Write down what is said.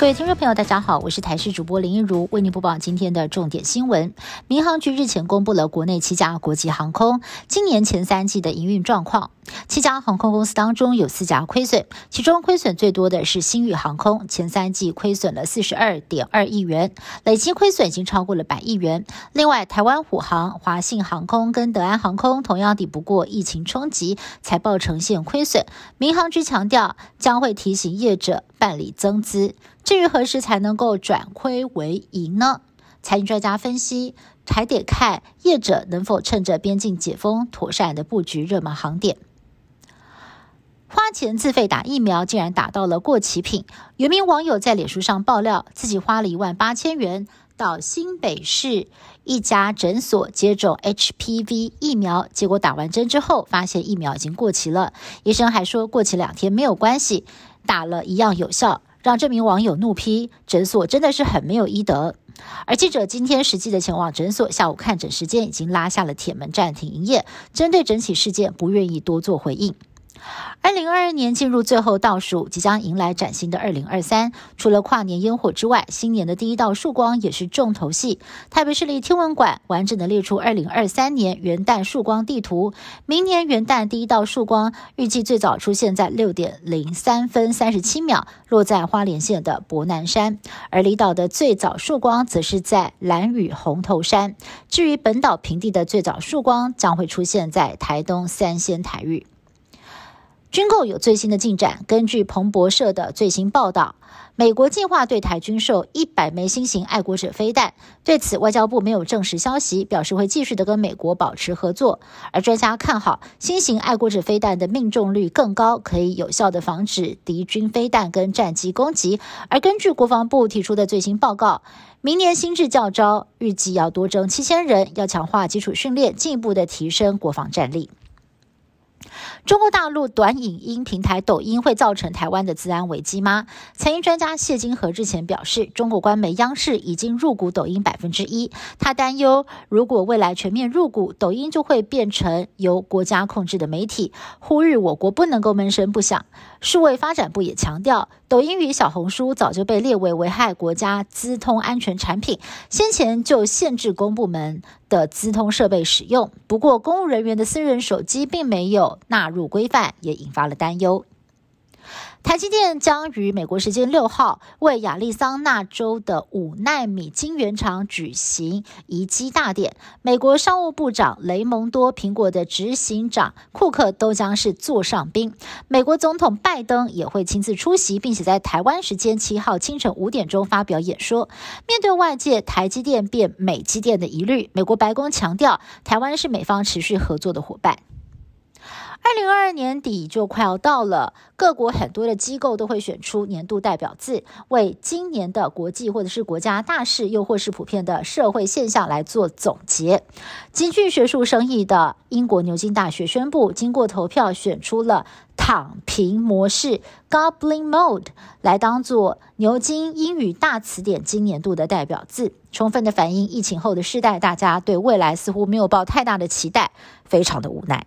各位听众朋友，大家好，我是台视主播林一如，为您播报今天的重点新闻。民航局日前公布了国内七家国际航空今年前三季的营运状况，七家航空公司当中有四家亏损，其中亏损最多的是新宇航空，前三季亏损了四十二点二亿元，累计亏损已经超过了百亿元。另外，台湾虎航、华信航空跟德安航空同样抵不过疫情冲击，财报呈现亏损。民航局强调将会提醒业者办理增资。至于何时才能够转亏为盈呢？财经专家分析，还得看业者能否趁着边境解封，妥善的布局热门航点。花钱自费打疫苗，竟然打到了过期品。有名网友在脸书上爆料，自己花了一万八千元到新北市一家诊所接种 HPV 疫苗，结果打完针之后，发现疫苗已经过期了。医生还说过期两天没有关系，打了一样有效。让这名网友怒批诊所真的是很没有医德。而记者今天实际的前往诊所，下午看诊时间已经拉下了铁门，暂停营业。针对整起事件，不愿意多做回应。二零二二年进入最后倒数，即将迎来崭新的二零二三。除了跨年烟火之外，新年的第一道曙光也是重头戏。台北市立天文馆完整的列出二零二三年元旦曙光地图。明年元旦第一道曙光预计最早出现在六点零三分三十七秒，落在花莲县的博南山；而离岛的最早曙光则是在蓝屿红头山。至于本岛平地的最早曙光，将会出现在台东三仙台域。军购有最新的进展。根据彭博社的最新报道，美国计划对台军售一百枚新型爱国者飞弹。对此，外交部没有证实消息，表示会继续的跟美国保持合作。而专家看好新型爱国者飞弹的命中率更高，可以有效的防止敌军飞弹跟战机攻击。而根据国防部提出的最新报告，明年新制教招预计要多征七千人，要强化基础训练，进一步的提升国防战力。中国大陆短影音平台抖音会造成台湾的治安危机吗？财经专家谢金河日前表示，中国官媒央视已经入股抖音百分之一。他担忧，如果未来全面入股，抖音就会变成由国家控制的媒体，呼吁我国不能够闷声不响。数位发展部也强调，抖音与小红书早就被列为危害国家资通安全产品，先前就限制公部门的资通设备使用。不过，公务人员的私人手机并没有纳入规范，也引发了担忧。台积电将于美国时间六号为亚利桑那州的五纳米晶圆厂举行移机大典，美国商务部长雷蒙多、苹果的执行长库克都将是座上宾。美国总统拜登也会亲自出席，并且在台湾时间七号清晨五点钟发表演说。面对外界台积电变美积电的疑虑，美国白宫强调，台湾是美方持续合作的伙伴。二零二二年底就快要到了，各国很多的机构都会选出年度代表字，为今年的国际或者是国家大事，又或是普遍的社会现象来做总结。极具学术声誉的英国牛津大学宣布，经过投票选出了“躺平模式 ”（Goblin Mode） 来当做牛津英语大词典今年度的代表字，充分的反映疫情后的世代，大家对未来似乎没有抱太大的期待，非常的无奈。